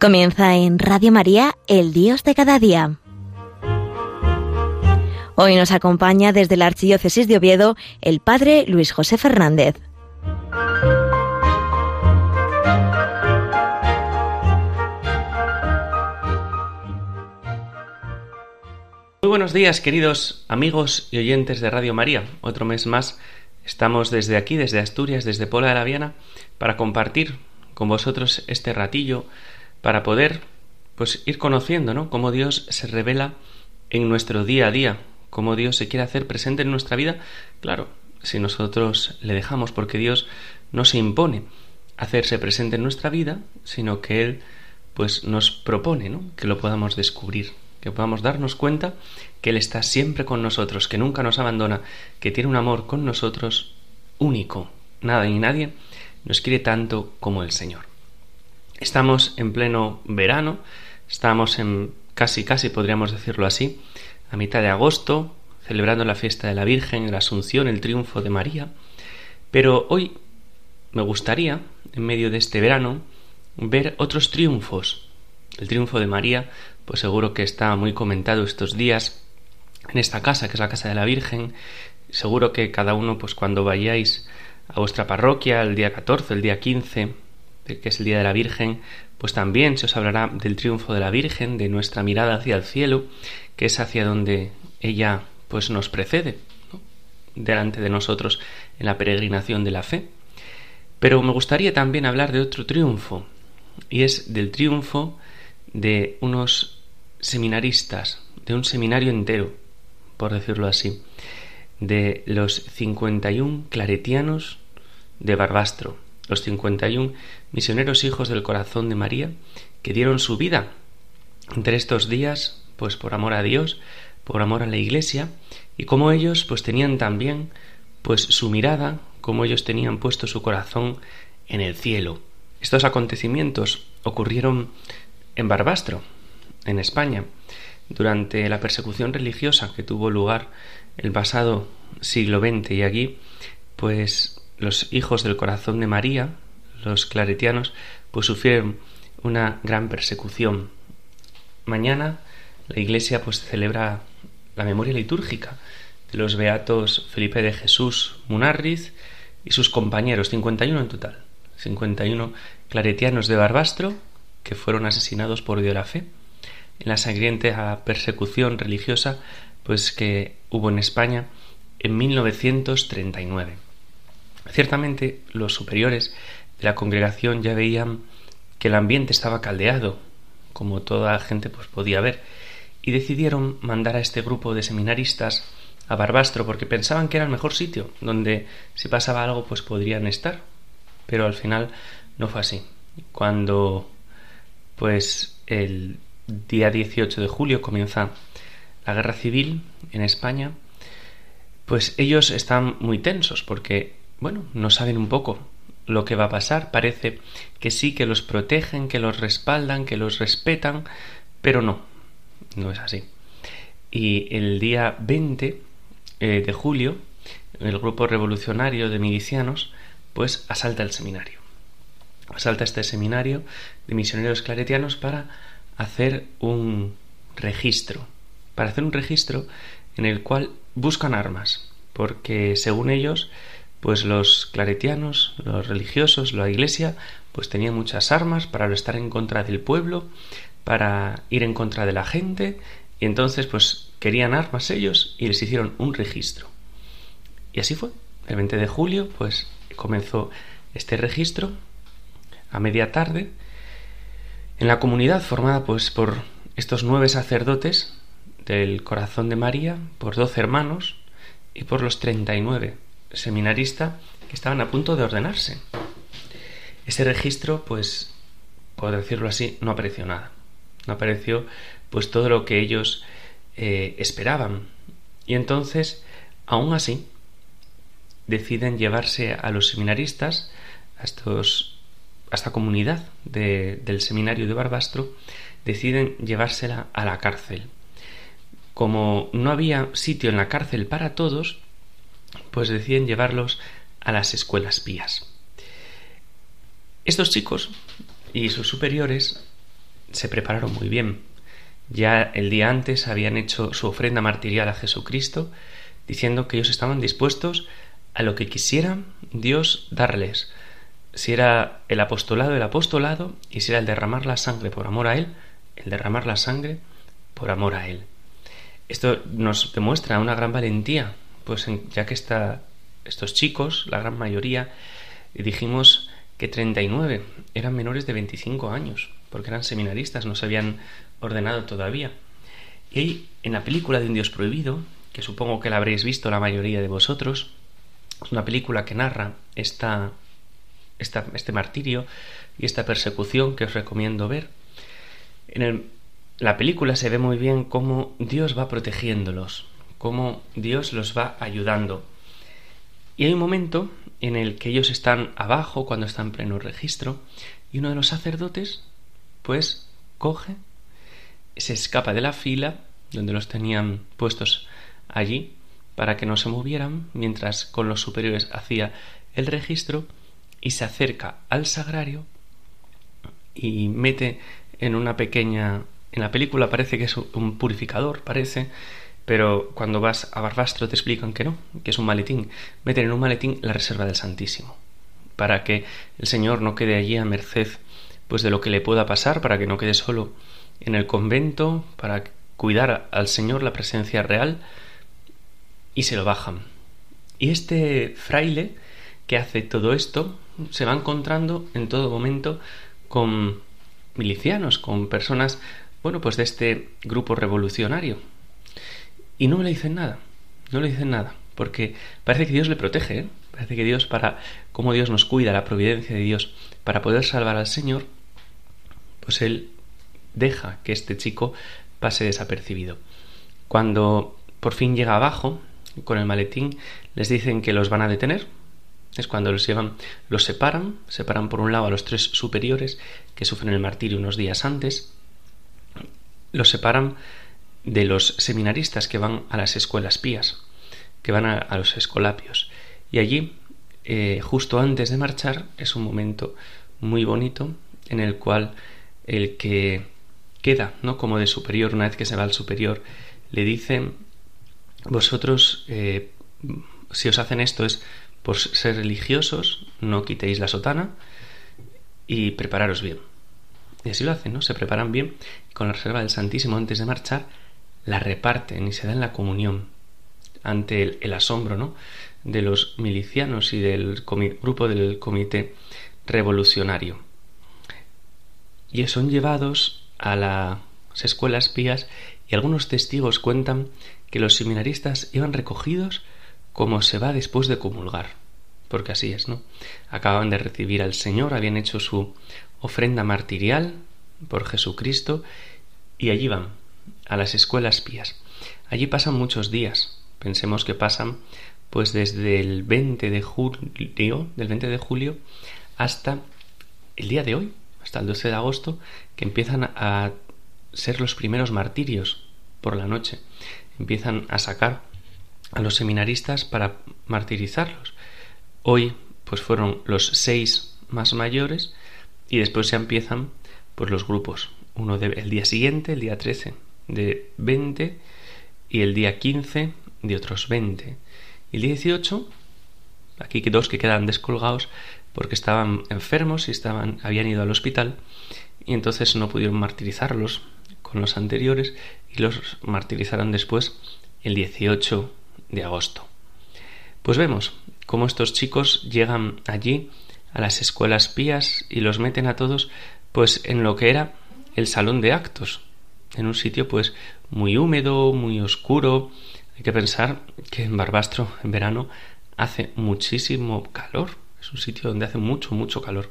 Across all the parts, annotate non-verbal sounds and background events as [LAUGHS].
Comienza en Radio María, el Dios de cada día. Hoy nos acompaña desde la Archidiócesis de Oviedo el Padre Luis José Fernández. Muy buenos días, queridos amigos y oyentes de Radio María. Otro mes más estamos desde aquí, desde Asturias, desde Pola de la Viana, para compartir con vosotros este ratillo para poder pues ir conociendo, ¿no? Cómo Dios se revela en nuestro día a día, cómo Dios se quiere hacer presente en nuestra vida, claro, si nosotros le dejamos, porque Dios no se impone hacerse presente en nuestra vida, sino que Él pues nos propone, ¿no? Que lo podamos descubrir, que podamos darnos cuenta que Él está siempre con nosotros, que nunca nos abandona, que tiene un amor con nosotros único. Nada y nadie nos quiere tanto como el Señor. Estamos en pleno verano, estamos en casi, casi podríamos decirlo así, a mitad de agosto, celebrando la fiesta de la Virgen, la Asunción, el triunfo de María. Pero hoy me gustaría, en medio de este verano, ver otros triunfos. El triunfo de María, pues seguro que está muy comentado estos días en esta casa, que es la casa de la Virgen. Seguro que cada uno, pues cuando vayáis a vuestra parroquia el día 14, el día 15, que es el Día de la Virgen, pues también se os hablará del triunfo de la Virgen, de nuestra mirada hacia el cielo, que es hacia donde ella pues nos precede, delante de nosotros en la peregrinación de la fe. Pero me gustaría también hablar de otro triunfo, y es del triunfo de unos seminaristas, de un seminario entero, por decirlo así, de los 51 claretianos de Barbastro los 51 misioneros hijos del corazón de María que dieron su vida entre estos días, pues por amor a Dios, por amor a la Iglesia, y como ellos pues tenían también pues su mirada, como ellos tenían puesto su corazón en el cielo. Estos acontecimientos ocurrieron en Barbastro, en España, durante la persecución religiosa que tuvo lugar el pasado siglo XX y allí pues los hijos del corazón de María, los claretianos, pues sufrieron una gran persecución. Mañana la Iglesia pues celebra la memoria litúrgica de los beatos Felipe de Jesús Munarriz y sus compañeros, 51 en total, 51 claretianos de Barbastro que fueron asesinados por Dios la fe en la sangrienta persecución religiosa pues que hubo en España en 1939. Ciertamente los superiores de la congregación ya veían que el ambiente estaba caldeado, como toda gente pues podía ver, y decidieron mandar a este grupo de seminaristas a Barbastro porque pensaban que era el mejor sitio donde si pasaba algo pues podrían estar. Pero al final no fue así. Cuando pues el día 18 de julio comienza la guerra civil en España, pues ellos están muy tensos porque bueno, no saben un poco lo que va a pasar. Parece que sí, que los protegen, que los respaldan, que los respetan, pero no, no es así. Y el día 20 eh, de julio, el grupo revolucionario de milicianos, pues asalta el seminario. Asalta este seminario de misioneros claretianos para hacer un registro. Para hacer un registro en el cual buscan armas, porque según ellos pues los claretianos, los religiosos, la iglesia, pues tenían muchas armas para estar en contra del pueblo, para ir en contra de la gente, y entonces pues querían armas ellos y les hicieron un registro. Y así fue. El 20 de julio pues comenzó este registro a media tarde en la comunidad formada pues por estos nueve sacerdotes del corazón de María, por doce hermanos y por los treinta y nueve seminarista que estaban a punto de ordenarse. Ese registro, pues, por decirlo así, no apareció nada. No apareció, pues, todo lo que ellos eh, esperaban. Y entonces, aún así, deciden llevarse a los seminaristas, a, estos, a esta comunidad del seminario de Barbastro, deciden llevársela a la cárcel. Como no había sitio en la cárcel para todos, pues deciden llevarlos a las escuelas pías. Estos chicos y sus superiores se prepararon muy bien. Ya el día antes habían hecho su ofrenda martirial a Jesucristo, diciendo que ellos estaban dispuestos a lo que quisiera Dios darles. Si era el apostolado, el apostolado, y si era el derramar la sangre por amor a Él, el derramar la sangre por amor a Él. Esto nos demuestra una gran valentía, pues ya que estos chicos, la gran mayoría, dijimos que 39 eran menores de 25 años, porque eran seminaristas, no se habían ordenado todavía. Y en la película de Un Dios Prohibido, que supongo que la habréis visto la mayoría de vosotros, es una película que narra esta, esta, este martirio y esta persecución que os recomiendo ver. En la película se ve muy bien cómo Dios va protegiéndolos, cómo Dios los va ayudando. Y hay un momento en el que ellos están abajo, cuando están en pleno registro, y uno de los sacerdotes, pues, coge, se escapa de la fila, donde los tenían puestos allí, para que no se movieran, mientras con los superiores hacía el registro, y se acerca al sagrario y mete en una pequeña... En la película parece que es un purificador, parece, pero cuando vas a Barbastro te explican que no, que es un maletín. Meten en un maletín la reserva del Santísimo, para que el Señor no quede allí a merced pues de lo que le pueda pasar, para que no quede solo en el convento, para cuidar al Señor la presencia real, y se lo bajan. Y este fraile que hace todo esto se va encontrando en todo momento con milicianos, con personas, bueno, pues de este grupo revolucionario. Y no le dicen nada, no le dicen nada, porque parece que Dios le protege, ¿eh? parece que Dios para, como Dios nos cuida, la providencia de Dios, para poder salvar al Señor, pues Él deja que este chico pase desapercibido. Cuando por fin llega abajo, con el maletín, les dicen que los van a detener, es cuando los llevan, los separan, separan por un lado a los tres superiores que sufren el martirio unos días antes, los separan de los seminaristas que van a las escuelas pías, que van a, los escolapios. Y allí, eh, justo antes de marchar, es un momento muy bonito en el cual el que queda, ¿no? Como de superior, una vez que se va al superior, le dice, vosotros, eh, si os hacen esto es por ser religiosos, no quitéis la sotana y prepararos bien. Y así lo hacen, ¿no? Se preparan bien con la reserva del Santísimo antes de marchar, la reparten y se dan la comunión ante el, asombro, ¿no? De los milicianos y del grupo del comité revolucionario. Y son llevados a las escuelas pías y algunos testigos cuentan que los seminaristas iban recogidos como se va después de comulgar, porque así es, ¿no? Acaban de recibir al Señor, habían hecho su ofrenda martirial por Jesucristo y allí van, a las escuelas pías. Allí pasan muchos días, pensemos que pasan pues desde el 20 de julio, del 20 de julio hasta el día de hoy, hasta el 12 de agosto, que empiezan a ser los primeros martirios por la noche. Empiezan a sacar a los seminaristas para martirizarlos. Hoy pues fueron los seis más mayores y después ya empiezan pues los grupos. Uno día siguiente, el día 13, de 20 y el día 15 de otros 20. Y el día 18, aquí dos que quedan descolgados porque estaban enfermos y estaban, habían ido al hospital y entonces no pudieron martirizarlos con los anteriores y los martirizaron después el 18 de agosto. Pues vemos cómo estos chicos llegan allí a las escuelas pías y los meten a todos pues en lo que era el salón de actos, en un sitio pues muy húmedo, muy oscuro. Hay que pensar que en Barbastro en verano hace muchísimo calor, es un sitio donde hace mucho mucho calor,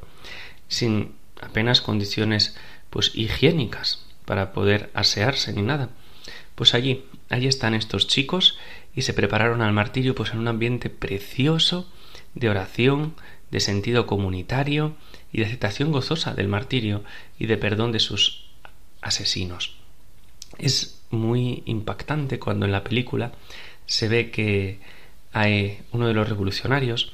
sin apenas condiciones pues higiénicas para poder asearse ni nada. Pues allí, allí están estos chicos y se prepararon al martirio pues en un ambiente precioso de oración, de sentido comunitario y de aceptación gozosa del martirio y de perdón de sus asesinos. Es muy impactante cuando en la película se ve que hay uno de los revolucionarios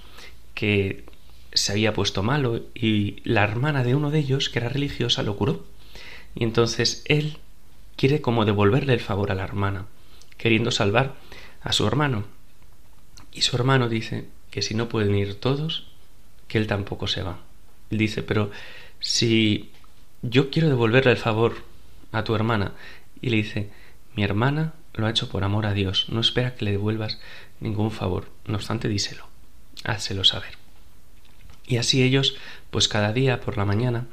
que se había puesto malo y la hermana de uno de ellos, que era religiosa, lo curó. Y entonces él quiere como devolverle el favor a la hermana, queriendo salvar a su hermano. Y su hermano dice que si no pueden ir todos, que él tampoco se va. Dice, pero si yo quiero devolverle el favor a tu hermana, y le dice, mi hermana lo ha hecho por amor a Dios, no espera que le devuelvas ningún favor, no obstante díselo, házelo saber. Y así ellos, pues cada día por la mañana,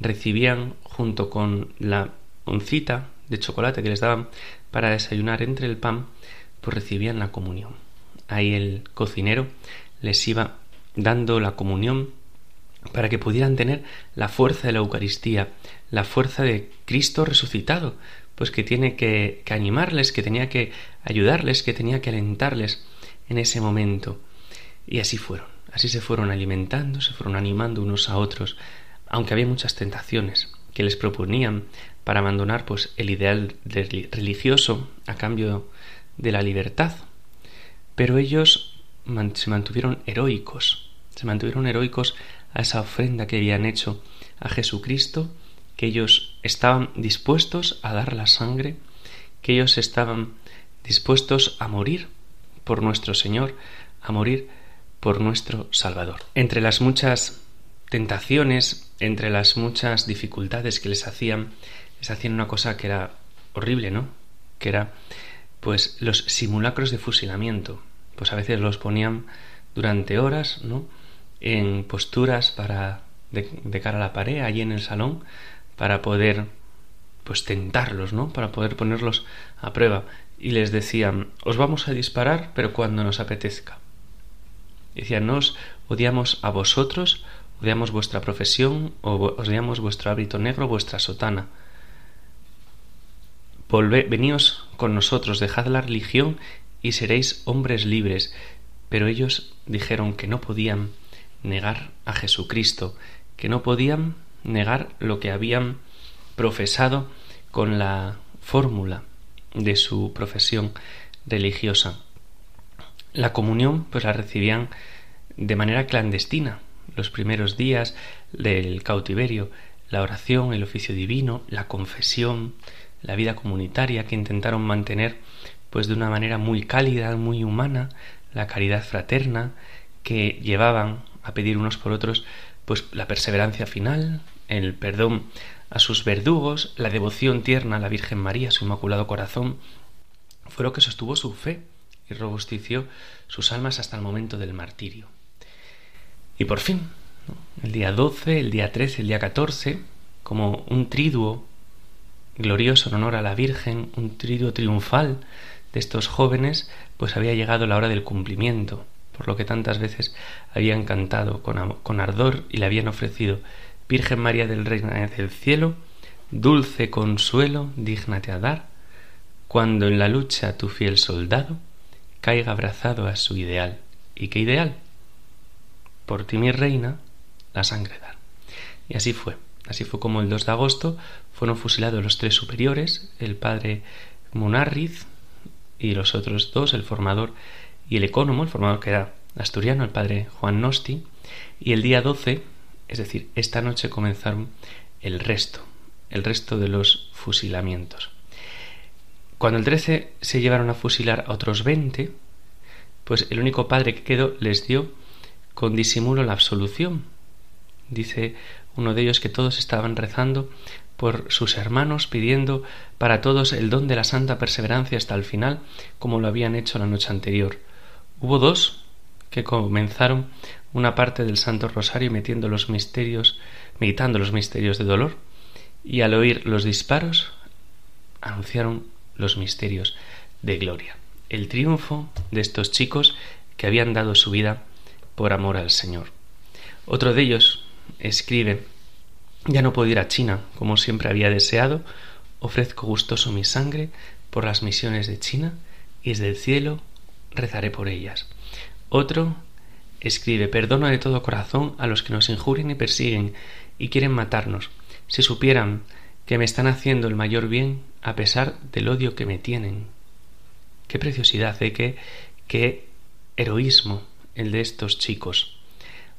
recibían junto con la oncita de chocolate que les daban para desayunar entre el pan, pues recibían la comunión. Ahí el cocinero les iba dando la comunión para que pudieran tener la fuerza de la Eucaristía, la fuerza de Cristo resucitado, pues que tiene que, animarles, que tenía que ayudarles, que tenía que alentarles en ese momento. Y así fueron, así se fueron alimentando, se fueron animando unos a otros, aunque había muchas tentaciones que les proponían para abandonar pues el ideal religioso a cambio de la libertad. Pero ellos se mantuvieron heroicos, se mantuvieron heroicos a esa ofrenda que habían hecho a Jesucristo, que ellos estaban dispuestos a dar la sangre, que ellos estaban dispuestos a morir por nuestro Señor, a morir por nuestro Salvador. Entre las muchas tentaciones, entre las muchas dificultades que les hacían, les hacían una cosa que era horrible, ¿no? Que era pues los simulacros de fusilamiento. Pues a veces los ponían durante horas, ¿no? En posturas para de, de cara a la pared, allí en el salón, para poder pues tentarlos, ¿no? Para poder ponerlos a prueba. Y les decían, os vamos a disparar, pero cuando nos apetezca. Decían, nos odiamos a vosotros, odiamos vuestra profesión, o odiamos vuestro hábito negro, vuestra sotana. Volve, veníos con nosotros, dejad la religión y seréis hombres libres. Pero ellos dijeron que no podían negar a Jesucristo, que no podían negar lo que habían profesado con la fórmula de su profesión religiosa. La comunión pues la recibían de manera clandestina los primeros días del cautiverio, la oración, el oficio divino, la confesión, la vida comunitaria que intentaron mantener pues de una manera muy cálida, muy humana, la caridad fraterna que llevaban a pedir unos por otros pues la perseverancia final, el perdón a sus verdugos, la devoción tierna a la Virgen María, su Inmaculado Corazón, fue lo que sostuvo su fe y robustició sus almas hasta el momento del martirio. Y por fin, el día 12, el día 13, el día 14, como un triduo glorioso en honor a la Virgen, un triduo triunfal de estos jóvenes, pues había llegado la hora del cumplimiento, por lo que tantas veces habían cantado con, con ardor y le habían ofrecido Virgen María del Reino del Cielo, dulce consuelo, dígnate a dar, cuando en la lucha tu fiel soldado caiga abrazado a su ideal. ¿Y qué ideal? Por ti, mi reina, la sangre dar. Y así fue. Así fue como el 2 de agosto fueron fusilados los tres superiores, el padre Munarriz y los otros dos, el formador y el ecónomo, el formador que era asturiano, el padre Juan Nosti, y el día 12, es decir, esta noche comenzaron el resto, el resto de los fusilamientos. Cuando el 13 se llevaron a fusilar a otros 20, pues el único padre que quedó les dio con disimulo la absolución. Dice uno de ellos que todos estaban rezando por sus hermanos, pidiendo para todos el don de la santa perseverancia hasta el final, como lo habían hecho la noche anterior. Hubo dos que comenzaron una parte del Santo Rosario metiendo los misterios, meditando los misterios de dolor, y al oír los disparos anunciaron los misterios de gloria. El triunfo de estos chicos que habían dado su vida por amor al Señor. Otro de ellos escribe Ya no puedo ir a China como siempre había deseado, ofrezco gustoso mi sangre por las misiones de China y desde el cielo rezaré por ellas. Otro escribe Perdono de todo corazón a los que nos injurien y persiguen y quieren matarnos. Si supieran que me están haciendo el mayor bien a pesar del odio que me tienen. Qué preciosidad, ¿eh? qué, qué heroísmo el de estos chicos.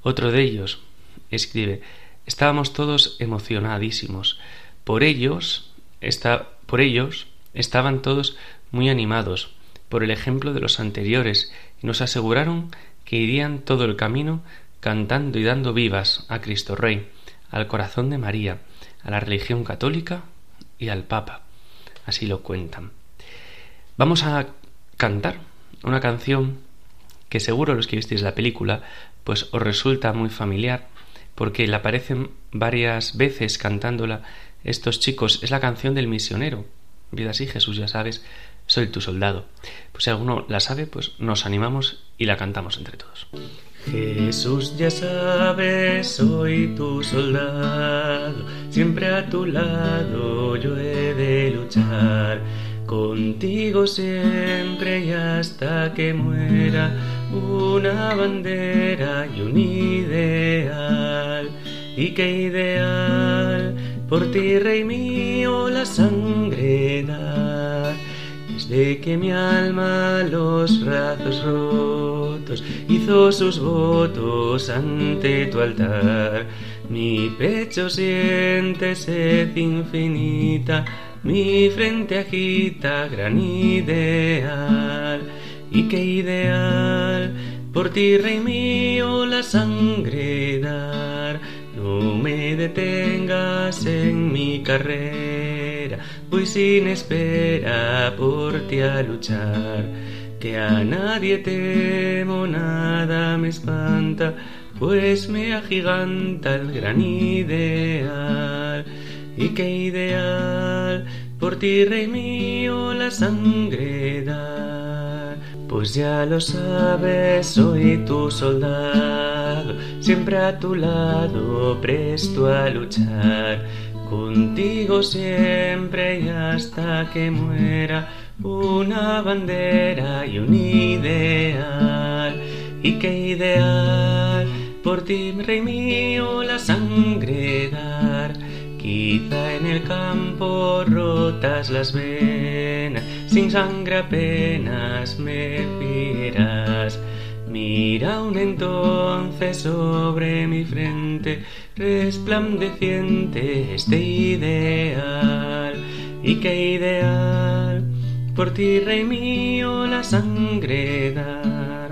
Otro de ellos escribe Estábamos todos emocionadísimos, Por ellos, por ellos estaban todos muy animados por el ejemplo de los anteriores y nos aseguraron irían todo el camino cantando y dando vivas a Cristo Rey, al corazón de María, a la religión católica y al Papa. Así lo cuentan. Vamos a cantar una canción que seguro los que visteis la película pues os resulta muy familiar porque le aparecen varias veces cantándola estos chicos. Es la canción del misionero. Vida así, Jesús, ya sabes, soy tu soldado. Pues si alguno la sabe, pues nos animamos y la cantamos entre todos. Jesús, ya sabes, soy tu soldado, siempre a tu lado yo he de luchar. Contigo siempre y hasta que muera una bandera y un ideal. Y qué ideal, por ti, Rey mío, la sangre dar. Desde que mi alma los brazos rotos hizo sus votos ante tu altar, mi pecho siente sed infinita mi frente agita gran ideal. Y qué ideal, por ti, rey mío, la sangre dar. No me detengas en mi carrera, voy sin espera por ti a luchar. Que a nadie temo, nada me espanta, pues me agiganta el gran ideal y qué ideal, por ti, rey mío, la sangre dar. Pues ya lo sabes, soy tu soldado, siempre a tu lado, presto a luchar. Contigo siempre y hasta que muera una bandera y un ideal. Y qué ideal, por ti, rey mío, la sangre dar Quizá en el campo rotas las venas, sin sangre apenas me fieras. Mira un entonces sobre mi frente, resplandeciente este ideal. Y qué ideal, por ti, rey mío, la sangre dar.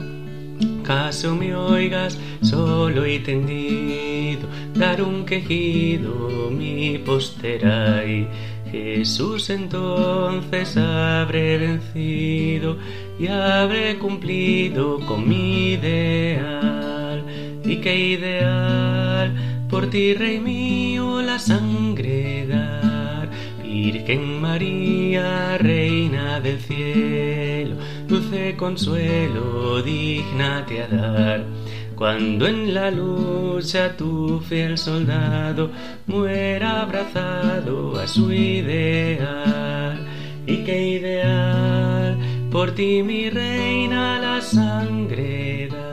Caso me oigas solo y tendido dar un quejido mi postera y Jesús entonces habré vencido y habré cumplido con mi ideal. Y qué ideal, por ti, Rey mío, la sangre dar. Virgen María, Reina del cielo, dulce consuelo, dignate a dar cuando en la lucha tu fiel soldado muera abrazado a su ideal. Y qué ideal, por ti mi reina la sangre da.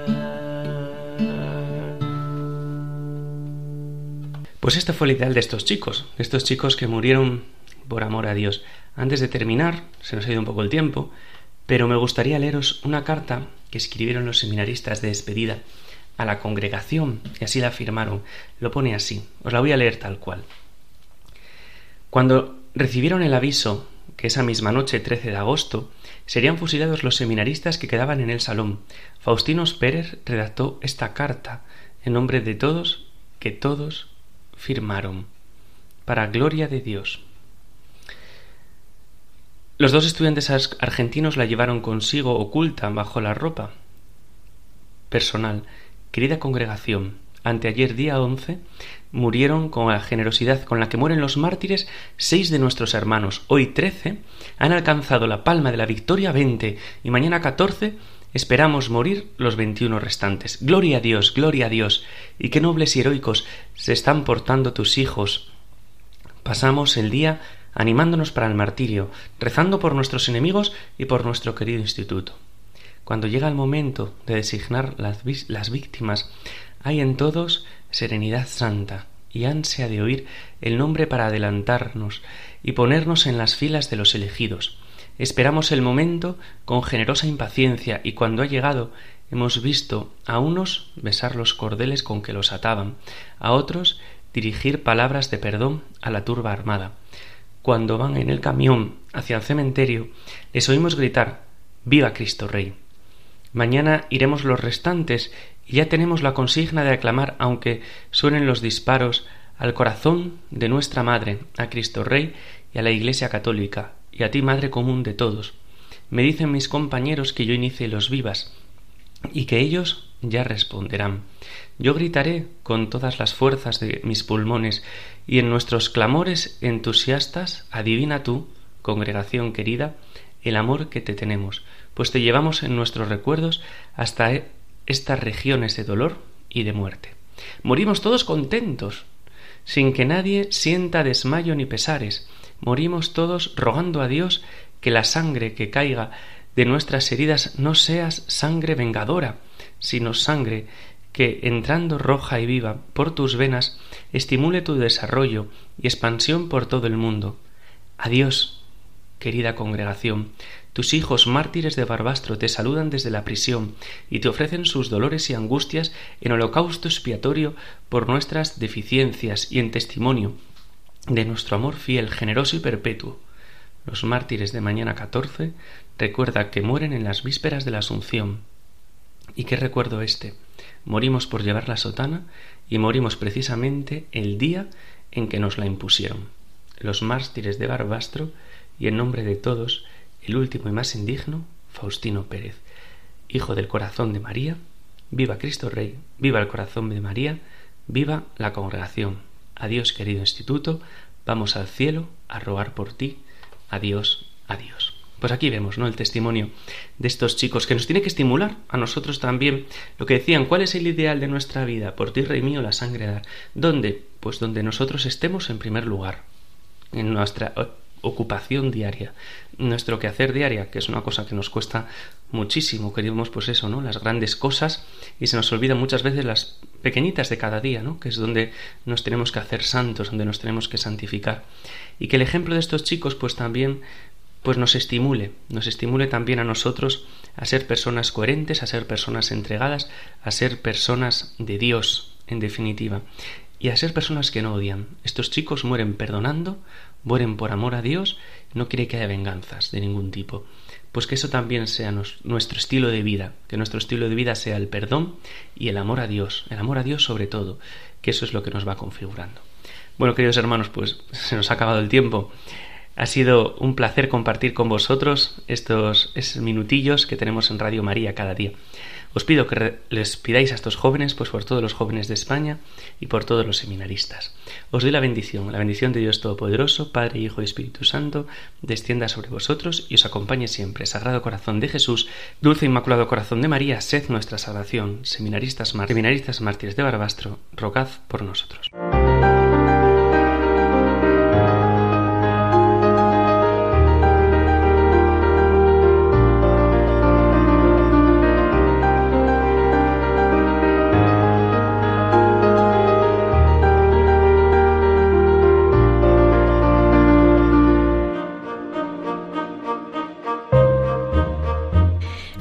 Pues este fue el ideal de estos chicos, de estos chicos que murieron por amor a Dios. Antes de terminar, se nos ha ido un poco el tiempo, pero me gustaría leeros una carta que escribieron los seminaristas de despedida a la congregación, y así la afirmaron. Lo pone así, os la voy a leer tal cual. Cuando recibieron el aviso que esa misma noche, 13 de agosto, serían fusilados los seminaristas que quedaban en el salón, Faustinos Pérez redactó esta carta en nombre de todos que todos firmaron, para gloria de Dios. Los dos estudiantes argentinos la llevaron consigo oculta bajo la ropa personal Querida congregación, anteayer día once murieron con la generosidad con la que mueren los mártires seis de nuestros hermanos. Hoy trece han alcanzado la palma de la victoria veinte y mañana catorce esperamos morir los veintiuno restantes. Gloria a Dios, gloria a Dios. Y qué nobles y heroicos se están portando tus hijos. Pasamos el día animándonos para el martirio, rezando por nuestros enemigos y por nuestro querido instituto. Cuando llega el momento de designar las, las víctimas, hay en todos serenidad santa y ansia de oír el nombre para adelantarnos y ponernos en las filas de los elegidos. Esperamos el momento con generosa impaciencia y cuando ha llegado hemos visto a unos besar los cordeles con que los ataban, a otros dirigir palabras de perdón a la turba armada. Cuando van en el camión hacia el cementerio, les oímos gritar Viva Cristo Rey. Mañana iremos los restantes y ya tenemos la consigna de aclamar, aunque suenen los disparos, al corazón de nuestra Madre, a Cristo Rey y a la Iglesia Católica, y a ti, Madre común de todos. Me dicen mis compañeros que yo inicie los vivas, y que ellos ya responderán. Yo gritaré con todas las fuerzas de mis pulmones, y en nuestros clamores entusiastas adivina tú, congregación querida, el amor que te tenemos, pues te llevamos en nuestros recuerdos hasta e, estas regiones de dolor y de muerte. Morimos todos contentos, sin que nadie sienta desmayo ni pesares. Morimos todos rogando a Dios que la sangre que caiga de nuestras heridas no seas sangre vengadora, sino sangre que, entrando roja y viva por tus venas, estimule tu desarrollo y expansión por todo el mundo. Adiós, querida congregación, tus hijos mártires de Barbastro te saludan desde la prisión y te ofrecen sus dolores y angustias en holocausto expiatorio por nuestras deficiencias y en testimonio de nuestro amor fiel, generoso y perpetuo. Los mártires de mañana catorce recuerda que mueren en las vísperas de la Asunción. ¿Y qué recuerdo este? Morimos por llevar la sotana y morimos precisamente el día en que nos la impusieron. Los mártires de Barbastro y en nombre de todos el último y más indigno, Faustino Pérez, hijo del corazón de María, viva Cristo Rey, viva el corazón de María, viva la congregación. Adiós, querido instituto, vamos al cielo a rogar por ti. Adiós, adiós. Pues aquí vemos, ¿no? El testimonio de estos chicos que nos tiene que estimular a nosotros también. Lo que decían, ¿cuál es el ideal de nuestra vida? Por ti, Rey mío, la sangre dar. ¿Dónde? Pues donde nosotros estemos en primer lugar. En nuestra ocupación diaria, nuestro quehacer diaria, que es una cosa que nos cuesta muchísimo, queremos pues eso, ¿no? Las grandes cosas y se nos olvidan muchas veces las pequeñitas de cada día, ¿no? Que es donde nos tenemos que hacer santos, donde nos tenemos que santificar. Y que el ejemplo de estos chicos pues también pues nos estimule, nos estimule también a nosotros a ser personas coherentes, a ser personas entregadas, a ser personas de Dios, en definitiva, y a ser personas que no odian. Estos chicos mueren perdonando, mueren por amor a Dios, no quiere que haya venganzas de ningún tipo. Pues que eso también sea nuestro estilo de vida, que nuestro estilo de vida sea el perdón y el amor a Dios, el amor a Dios sobre todo, que eso es lo que nos va configurando. Bueno, queridos hermanos, pues [LAUGHS] se nos ha acabado el tiempo. Ha sido un placer compartir con vosotros estos, estos minutillos que tenemos en Radio María cada día. Os pido que les pidáis a estos jóvenes, pues por todos los jóvenes de España y por todos los seminaristas. Os doy la bendición, la bendición de Dios Todopoderoso, Padre, Hijo y Espíritu Santo, descienda sobre vosotros y os acompañe siempre. Sagrado Corazón de Jesús, Dulce e Inmaculado Corazón de María, sed nuestra salvación. Seminaristas, seminaristas mártires de Barbastro, rogad por nosotros.